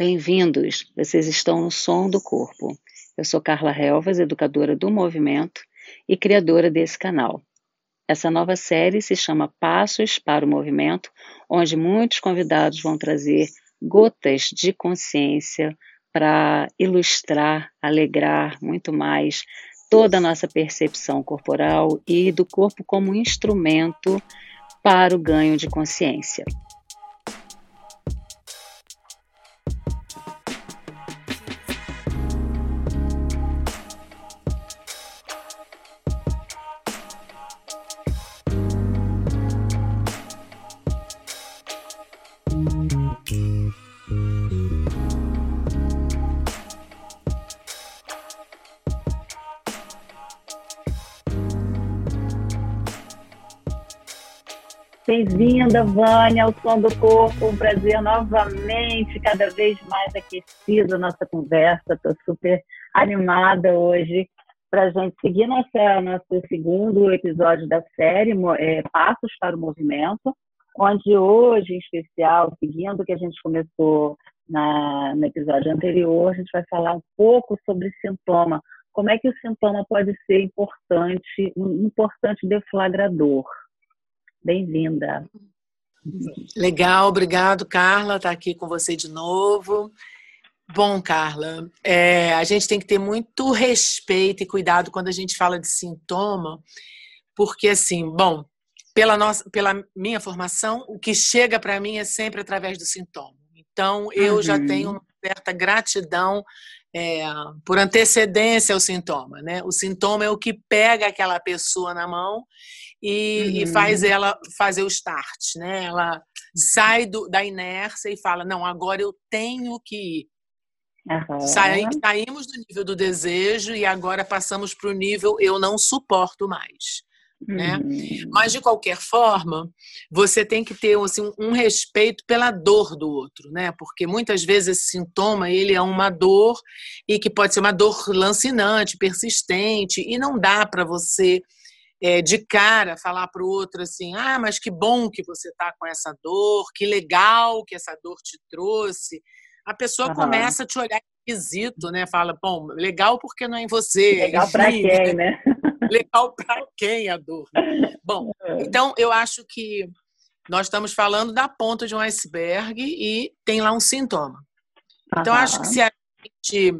Bem-vindos, vocês estão no Som do Corpo. Eu sou Carla Helvas, educadora do movimento e criadora desse canal. Essa nova série se chama Passos para o Movimento, onde muitos convidados vão trazer gotas de consciência para ilustrar, alegrar muito mais toda a nossa percepção corporal e do corpo como instrumento para o ganho de consciência. Bem-vinda, Vânia, ao Som do Corpo. Um prazer novamente, cada vez mais aquecida a nossa conversa. Estou super animada hoje para a gente seguir nossa, nosso segundo episódio da série é, Passos para o Movimento, onde hoje, em especial, seguindo o que a gente começou na, no episódio anterior, a gente vai falar um pouco sobre sintoma. Como é que o sintoma pode ser importante, um importante deflagrador? Bem-vinda. Legal, obrigado, Carla, estar tá aqui com você de novo. Bom, Carla, é, a gente tem que ter muito respeito e cuidado quando a gente fala de sintoma, porque assim, bom, pela nossa, pela minha formação, o que chega para mim é sempre através do sintoma. Então, eu uhum. já tenho uma certa gratidão é, por antecedência ao sintoma, né? O sintoma é o que pega aquela pessoa na mão e, uhum. e, faz ela fazer o start, né? Ela sai do, da inércia e fala: não, agora eu tenho que ir. Uhum. saímos do nível do desejo e agora passamos para o nível eu não suporto mais. Né? Uhum. Mas de qualquer forma, você tem que ter assim, um respeito pela dor do outro, né? Porque muitas vezes esse sintoma ele é uma dor e que pode ser uma dor lancinante, persistente e não dá para você é, de cara falar para o outro assim: ah, mas que bom que você está com essa dor, que legal que essa dor te trouxe. A pessoa uhum. começa a te olhar esquisito, né? Fala, bom, legal porque não é em você. Legal para quem, né? Legal para quem a dor. Né? Bom, é. então eu acho que nós estamos falando da ponta de um iceberg e tem lá um sintoma. Então, uhum. acho que se a gente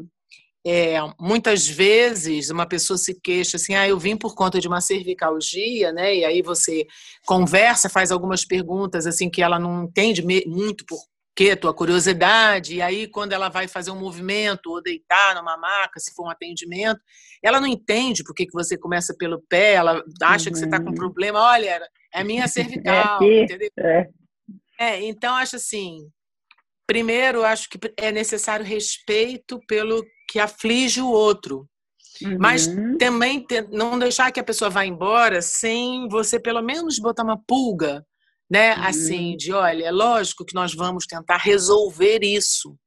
é, muitas vezes uma pessoa se queixa assim, ah, eu vim por conta de uma cervicalgia, né? E aí você conversa, faz algumas perguntas assim que ela não entende muito por que tua curiosidade, e aí quando ela vai fazer um movimento ou deitar numa maca, se for um atendimento, ela não entende por que você começa pelo pé, ela acha uhum. que você está com um problema, olha, é a minha cervical, é entendeu? É. é, então acho assim, primeiro acho que é necessário respeito pelo que aflige o outro. Uhum. Mas também não deixar que a pessoa vá embora sem você pelo menos botar uma pulga, né? Uhum. Assim, de olha, é lógico que nós vamos tentar resolver isso.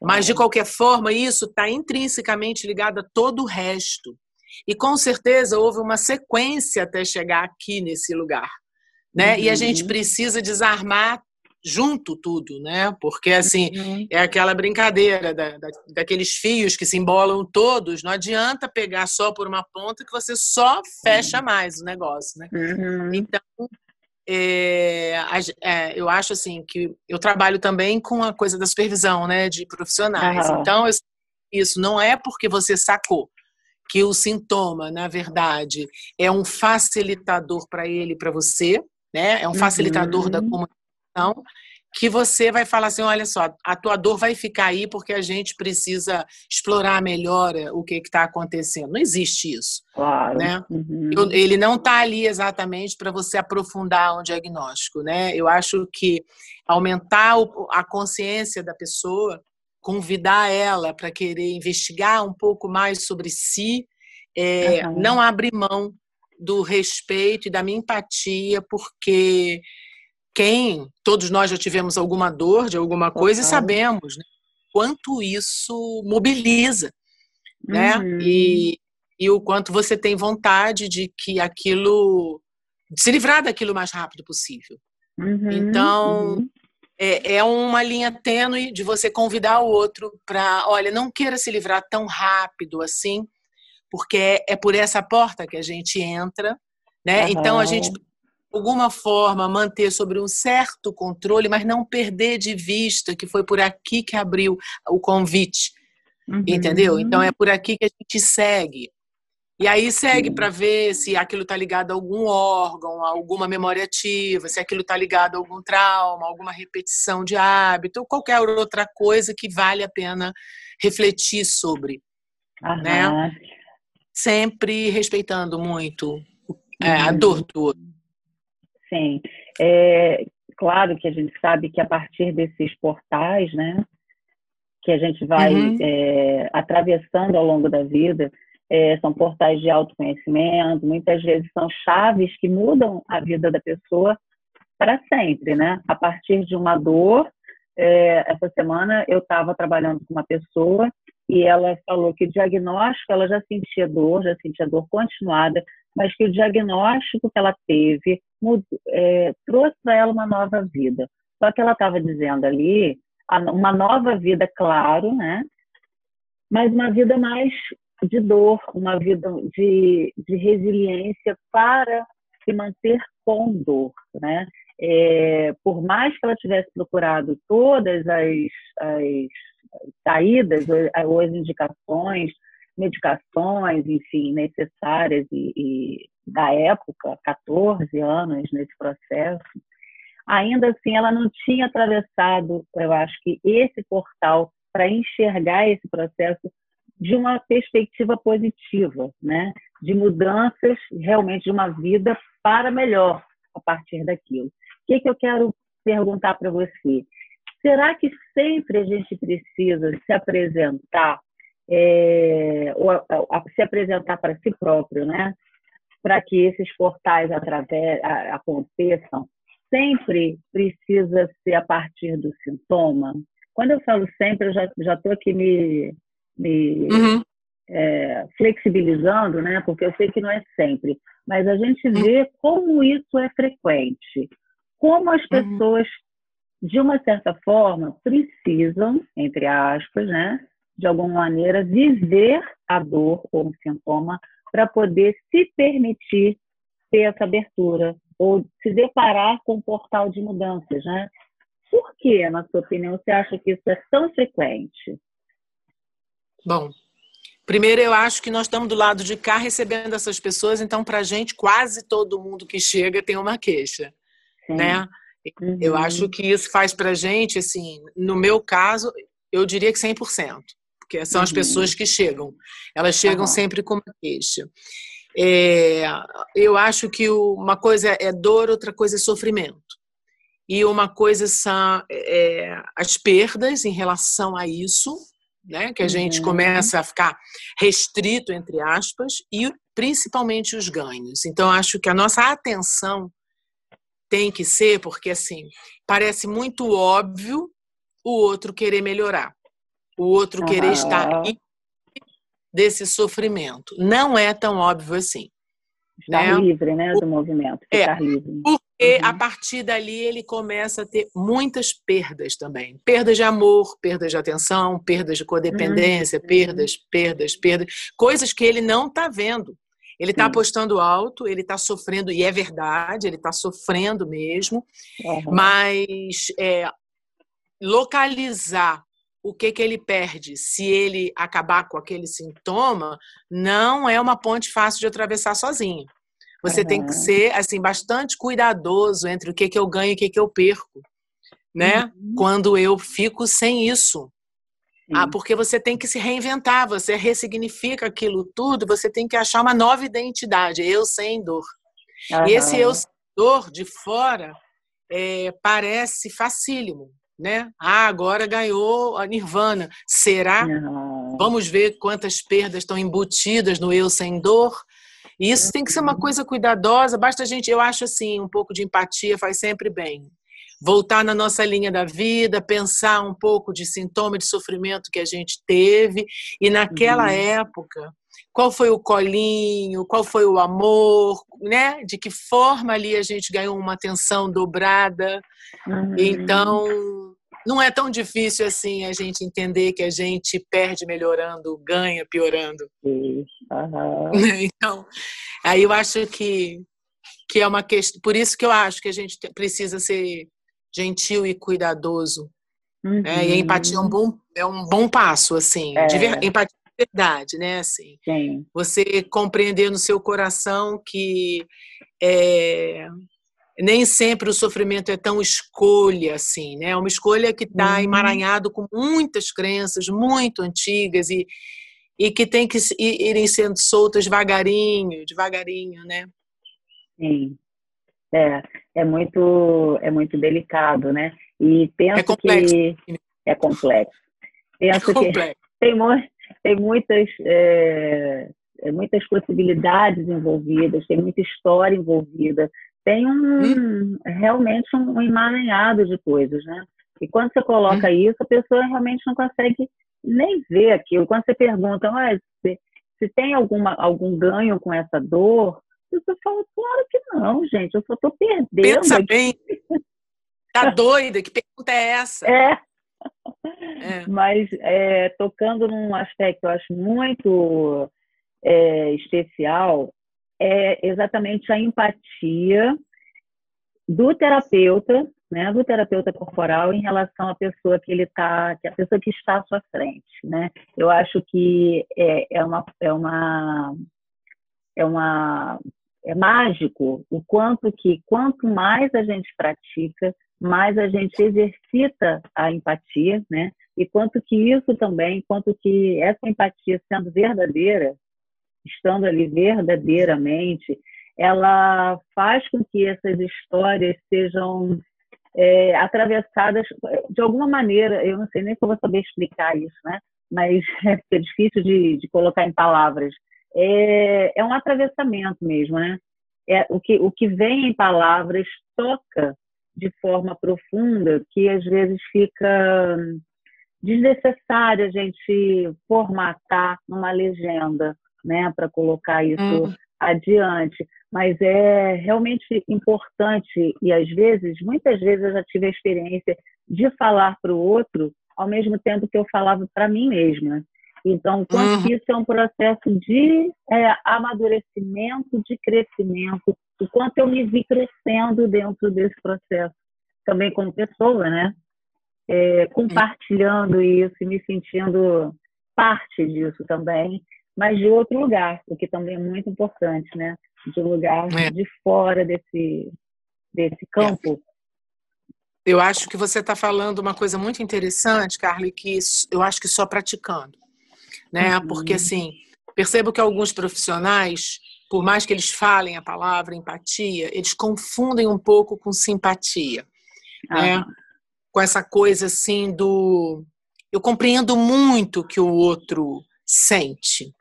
Mas de qualquer forma, isso está intrinsecamente ligado a todo o resto. E com certeza houve uma sequência até chegar aqui nesse lugar. Né? Uhum. E a gente uhum. precisa desarmar junto tudo, né? Porque assim uhum. é aquela brincadeira da, da, daqueles fios que se embolam todos. Não adianta pegar só por uma ponta que você só fecha mais o negócio, né? Uhum. Então é, é, eu acho assim que eu trabalho também com a coisa da supervisão, né? De profissionais. Uhum. Então eu, isso não é porque você sacou que o sintoma, na verdade, é um facilitador para ele, para você, né? É um facilitador uhum. da comunicação que você vai falar assim, olha só, a tua dor vai ficar aí porque a gente precisa explorar melhor o que está acontecendo. Não existe isso. Claro. Né? Uhum. Ele não está ali exatamente para você aprofundar um diagnóstico. Né? Eu acho que aumentar a consciência da pessoa, convidar ela para querer investigar um pouco mais sobre si, é, uhum. não abrir mão do respeito e da minha empatia, porque quem, todos nós já tivemos alguma dor de alguma coisa e sabemos né, quanto isso mobiliza, né? Uhum. E, e o quanto você tem vontade de que aquilo, de se livrar daquilo o mais rápido possível. Uhum. Então, uhum. é, é uma linha tênue de você convidar o outro para, olha, não queira se livrar tão rápido assim, porque é, por essa porta que a gente entra, né? Uhum. Então a gente alguma forma manter sobre um certo controle, mas não perder de vista que foi por aqui que abriu o convite. Uhum. Entendeu? Então é por aqui que a gente segue. E aí segue para ver se aquilo está ligado a algum órgão, a alguma memória ativa, se aquilo está ligado a algum trauma, alguma repetição de hábito, ou qualquer outra coisa que vale a pena refletir sobre. Né? Sempre respeitando muito é, a uhum. dor do outro. Sim. É, claro que a gente sabe que a partir desses portais, né, que a gente vai uhum. é, atravessando ao longo da vida, é, são portais de autoconhecimento, muitas vezes são chaves que mudam a vida da pessoa para sempre, né? A partir de uma dor. É, essa semana eu estava trabalhando com uma pessoa e ela falou que diagnóstico, ela já sentia dor, já sentia dor continuada, mas que o diagnóstico que ela teve mudou, é, trouxe para ela uma nova vida. Só que ela estava dizendo ali, uma nova vida, claro, né? Mas uma vida mais de dor, uma vida de, de resiliência para se manter com dor, né? É, por mais que ela tivesse procurado todas as, as saídas ou as indicações, medicações, enfim, necessárias e, e da época, 14 anos nesse processo, ainda assim ela não tinha atravessado, eu acho que esse portal para enxergar esse processo de uma perspectiva positiva, né? de mudanças realmente de uma vida para melhor a partir daquilo. O que, que eu quero perguntar para você? Será que sempre a gente precisa se apresentar, é, ou a, a, se apresentar para si próprio, né? para que esses portais através, a, aconteçam? Sempre precisa ser a partir do sintoma? Quando eu falo sempre, eu já estou aqui me me uhum. é, flexibilizando, né? Porque eu sei que não é sempre, mas a gente uhum. vê como isso é frequente, como as uhum. pessoas, de uma certa forma, precisam, entre aspas, né? De alguma maneira, viver a dor ou um sintoma para poder se permitir ter essa abertura ou se deparar com um portal de mudanças, né? Por que, na sua opinião, você acha que isso é tão frequente? Bom, primeiro eu acho que nós estamos do lado de cá recebendo essas pessoas, então para a gente quase todo mundo que chega tem uma queixa, Sim. né? Uhum. Eu acho que isso faz para a gente, assim, no meu caso, eu diria que 100%, porque são uhum. as pessoas que chegam. Elas chegam uhum. sempre com uma queixa. É, eu acho que uma coisa é dor, outra coisa é sofrimento. E uma coisa são é, as perdas em relação a isso, né? que a gente uhum. começa a ficar restrito, entre aspas, e principalmente os ganhos. Então, acho que a nossa atenção tem que ser, porque assim, parece muito óbvio o outro querer melhorar, o outro uhum. querer estar desse sofrimento. Não é tão óbvio assim. Estar né? livre, né, do movimento. É, livre. Porque uhum. a partir dali ele começa a ter muitas perdas também. Perdas de amor, perdas de atenção, perdas de codependência, uhum. perdas, perdas, perdas. Coisas que ele não está vendo. Ele está apostando alto, ele está sofrendo, e é verdade, ele está sofrendo mesmo, uhum. mas é, localizar o que, que ele perde se ele acabar com aquele sintoma não é uma ponte fácil de atravessar sozinho. Você uhum. tem que ser assim bastante cuidadoso entre o que, que eu ganho e o que, que eu perco, né? Uhum. Quando eu fico sem isso. Ah, porque você tem que se reinventar, você ressignifica aquilo tudo, você tem que achar uma nova identidade, eu sem dor. Uhum. E esse eu sem dor de fora é, parece facílimo, né? Ah, agora ganhou a Nirvana. Será? Vamos ver quantas perdas estão embutidas no eu sem dor. E isso tem que ser uma coisa cuidadosa. Basta a gente, eu acho assim, um pouco de empatia faz sempre bem. Voltar na nossa linha da vida, pensar um pouco de sintoma de sofrimento que a gente teve e naquela uhum. época qual foi o colinho, qual foi o amor, né? De que forma ali a gente ganhou uma atenção dobrada. Uhum. Então, não é tão difícil assim a gente entender que a gente perde melhorando, ganha piorando. Uhum. Então, aí eu acho que que é uma questão, por isso que eu acho que a gente precisa ser gentil e cuidadoso. Uhum. Né? E a uhum. empatia é um bom, é um bom passo, assim, é. de ver, empatia verdade, né? Assim, Sim. Você compreender no seu coração que é, nem sempre o sofrimento é tão escolha assim, né? É uma escolha que está uhum. emaranhado com muitas crenças muito antigas e, e que tem que irem sendo soltas devagarinho, devagarinho, né? Sim. É, é muito, é muito delicado, né? E penso é complexo. que é complexo. Penso é complexo. que tem, tem muitas, é, é, muitas possibilidades envolvidas, tem muita história envolvida, tem um hum. realmente um emaranhado de coisas, né? E quando você coloca hum. isso, a pessoa realmente não consegue nem ver aquilo. Quando você pergunta, ah, se, se tem alguma, algum ganho com essa dor, pessoa fala, claro que não, gente, eu só estou perdendo. Pensa bem. Tá doida? Que pergunta é essa? É. é. Mas é, tocando num aspecto eu acho muito é, especial, é exatamente a empatia do terapeuta, né, do terapeuta corporal em relação à pessoa que ele tá, que a pessoa que está à sua frente, né? Eu acho que é, é uma é uma é uma é mágico o quanto que quanto mais a gente pratica, mais a gente exercita a empatia, né? E quanto que isso também, quanto que essa empatia sendo verdadeira, estando ali verdadeiramente, ela faz com que essas histórias sejam é, atravessadas de alguma maneira. Eu não sei nem se eu vou saber explicar isso, né? Mas é difícil de, de colocar em palavras é, é um atravessamento mesmo, né? É, o, que, o que vem em palavras toca de forma profunda que às vezes fica desnecessário a gente formatar numa legenda, né, para colocar isso uhum. adiante. Mas é realmente importante e às vezes, muitas vezes eu já tive a experiência de falar para o outro ao mesmo tempo que eu falava para mim mesma. Então, quanto uhum. isso é um processo de é, amadurecimento, de crescimento, o quanto eu me vi crescendo dentro desse processo, também como pessoa, né? É, compartilhando isso e me sentindo parte disso também, mas de outro lugar, o que também é muito importante, né? De um lugar é. de fora desse, desse campo. Eu acho que você está falando uma coisa muito interessante, Carly, que eu acho que só praticando né? Uhum. Porque assim, percebo que alguns profissionais, por mais que eles falem a palavra empatia, eles confundem um pouco com simpatia, uhum. né? Com essa coisa assim do eu compreendo muito o que o outro sente.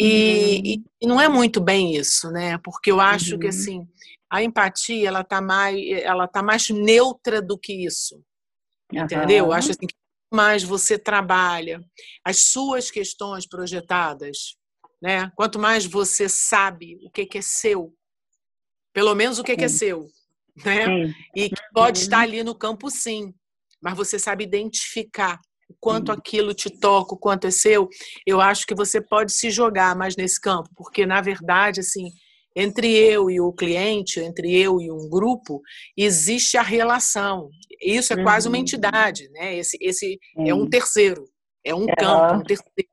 E, uhum. e, não é muito bem isso, né? Porque eu acho que uhum. assim, a empatia ela tá mais ela tá mais neutra do que isso. Entendeu? Eu acho assim que mais você trabalha as suas questões projetadas, né? Quanto mais você sabe o que, é seu, pelo menos o que, que é seu, né? E que pode estar uhum. ali no campo, sim, mas você sabe identificar o quanto aquilo te toca, o quanto é seu. Eu acho que você pode se jogar mais nesse campo, porque na verdade, assim, entre eu e o cliente, entre eu e um grupo, existe a relação. Isso é uhum. quase uma uhum. entidade, né? Esse, esse é um terceiro, é um campo, um terceiro.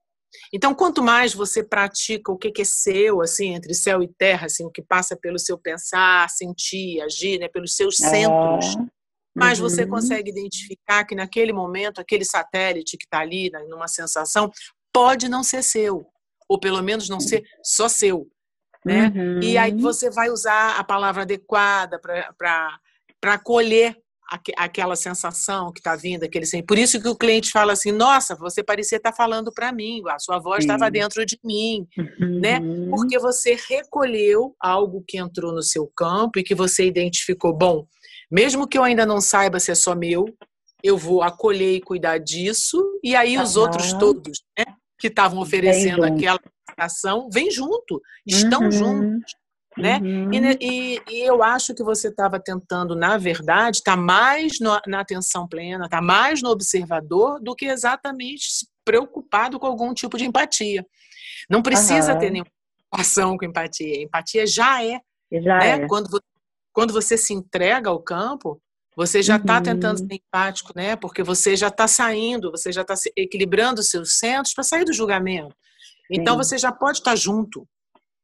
Então, quanto mais você pratica o que é seu, assim, entre céu e terra, assim, o que passa pelo seu pensar, sentir, agir, né, pelos seus centros, uhum. mais você uhum. consegue identificar que naquele momento, aquele satélite que está ali, né, numa sensação, pode não ser seu, ou pelo menos não ser só seu, né? Uhum. E aí uhum. você vai usar a palavra adequada para acolher aquela sensação que está vindo, aquele Por isso que o cliente fala assim: Nossa, você parecia estar tá falando para mim, a sua voz estava dentro de mim, uhum. né? Porque você recolheu algo que entrou no seu campo e que você identificou. Bom, mesmo que eu ainda não saiba se é só meu, eu vou acolher e cuidar disso, e aí os outros todos, né? Que estavam oferecendo aquela ação vem junto, estão uhum. juntos. Né? Uhum. E, e, e, eu acho que você estava tentando, na verdade, estar tá mais no, na atenção plena, estar tá mais no observador do que exatamente preocupado com algum tipo de empatia. Não precisa uhum. ter nenhuma ação com empatia. Empatia já é. Já né? é. Quando, quando você se entrega ao campo, você já está uhum. tentando ser empático, né? Porque você já está saindo, você já está equilibrando os seus centros para sair do julgamento. Então você já pode estar junto,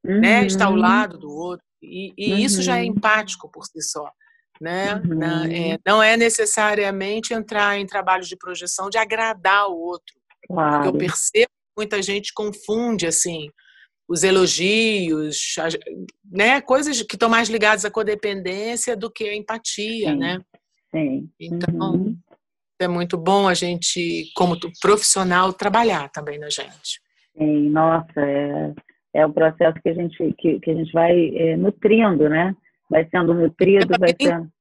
uhum. né? Estar ao uhum. lado do outro. E, e uhum. isso já é uhum. empático por si só. Né? Não, é, uhum. não é necessariamente entrar em trabalhos de projeção de agradar o outro. Claro. Porque eu percebo que muita gente confunde assim os elogios, né, coisas que estão mais ligadas à codependência do que à empatia, Sim. né? Sim. Então, uhum. é muito bom a gente, como profissional, trabalhar também na gente. Sim, nossa, é, é o processo que a gente, que, que a gente vai é, nutrindo, né? Vai sendo nutrido, é vai sendo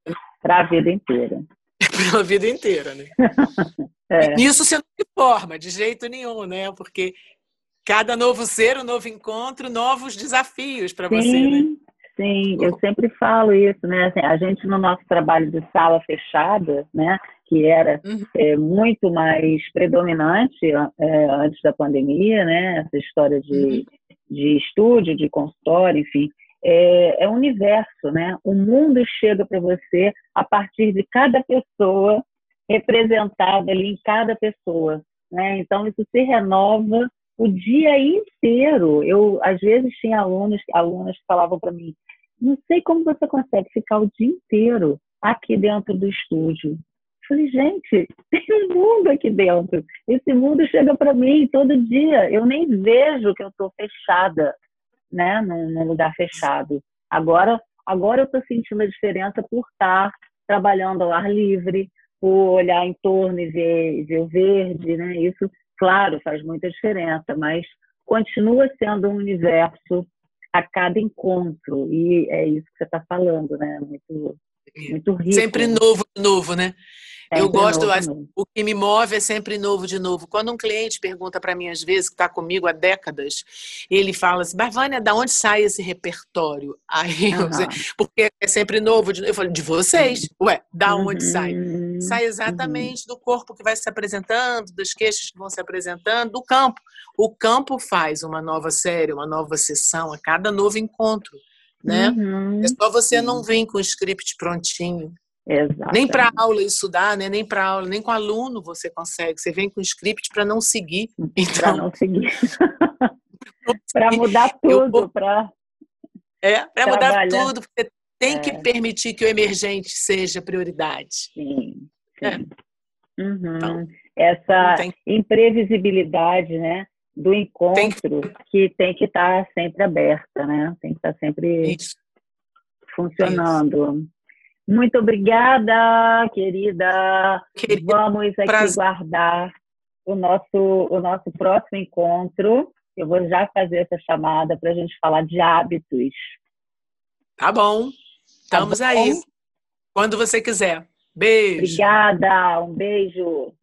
para a vida inteira. É para a vida inteira, né? é. Nisso você não se forma de jeito nenhum, né? Porque cada novo ser, um novo encontro, novos desafios para você, né? Sim, eu sempre falo isso, né? Assim, a gente no nosso trabalho de sala fechada, né? Que era uhum. é, muito mais predominante é, antes da pandemia, né? Essa história de, uhum. de estúdio, de consultório, enfim. É, é um universo, né? O mundo chega para você a partir de cada pessoa representada ali em cada pessoa, né? Então isso se renova o dia inteiro. Eu, às vezes, tinha alunos, alunas que falavam para mim: não sei como você consegue ficar o dia inteiro aqui dentro do estúdio. Eu falei, gente, tem um mundo aqui dentro. Esse mundo chega para mim todo dia. Eu nem vejo que eu estou fechada, né, num, num, lugar fechado. Agora, agora eu estou sentindo a diferença por estar trabalhando ao ar livre, por olhar em torno e ver, ver o verde, né? Isso claro, faz muita diferença, mas continua sendo um universo a cada encontro, e é isso que você está falando, né? Muito, muito rico. Sempre novo, novo, né? Sempre eu gosto, novo, o que me move é sempre novo de novo. Quando um cliente pergunta para mim, às vezes, que está comigo há décadas, ele fala assim, mas Vânia, da onde sai esse repertório? Aí eu uhum. porque é sempre novo. Eu falo, de vocês. Ué, da onde uhum. sai? Sai uhum. exatamente uhum. do corpo que vai se apresentando, das queixas que vão se apresentando, do campo. O campo faz uma nova série, uma nova sessão a cada novo encontro. Né? Uhum. É só você não vir com o script prontinho. Exatamente. Nem para aula estudar, né? nem para aula, nem com aluno você consegue. Você vem com script para não seguir. Então, para não seguir. para mudar tudo, para é, para mudar tudo, porque tem é. que permitir que o emergente seja prioridade. Sim. sim. É. Uhum. Então, Essa tem... imprevisibilidade, né? Do encontro tem que... que... tem que estar tá sempre aberta, né? Tem que estar tá sempre Isso. funcionando. Isso. Muito obrigada, querida. querida Vamos aqui prazer. guardar o nosso, o nosso próximo encontro. Eu vou já fazer essa chamada para a gente falar de hábitos. Tá bom. Estamos tá bom? aí. Quando você quiser. Beijo. Obrigada. Um beijo.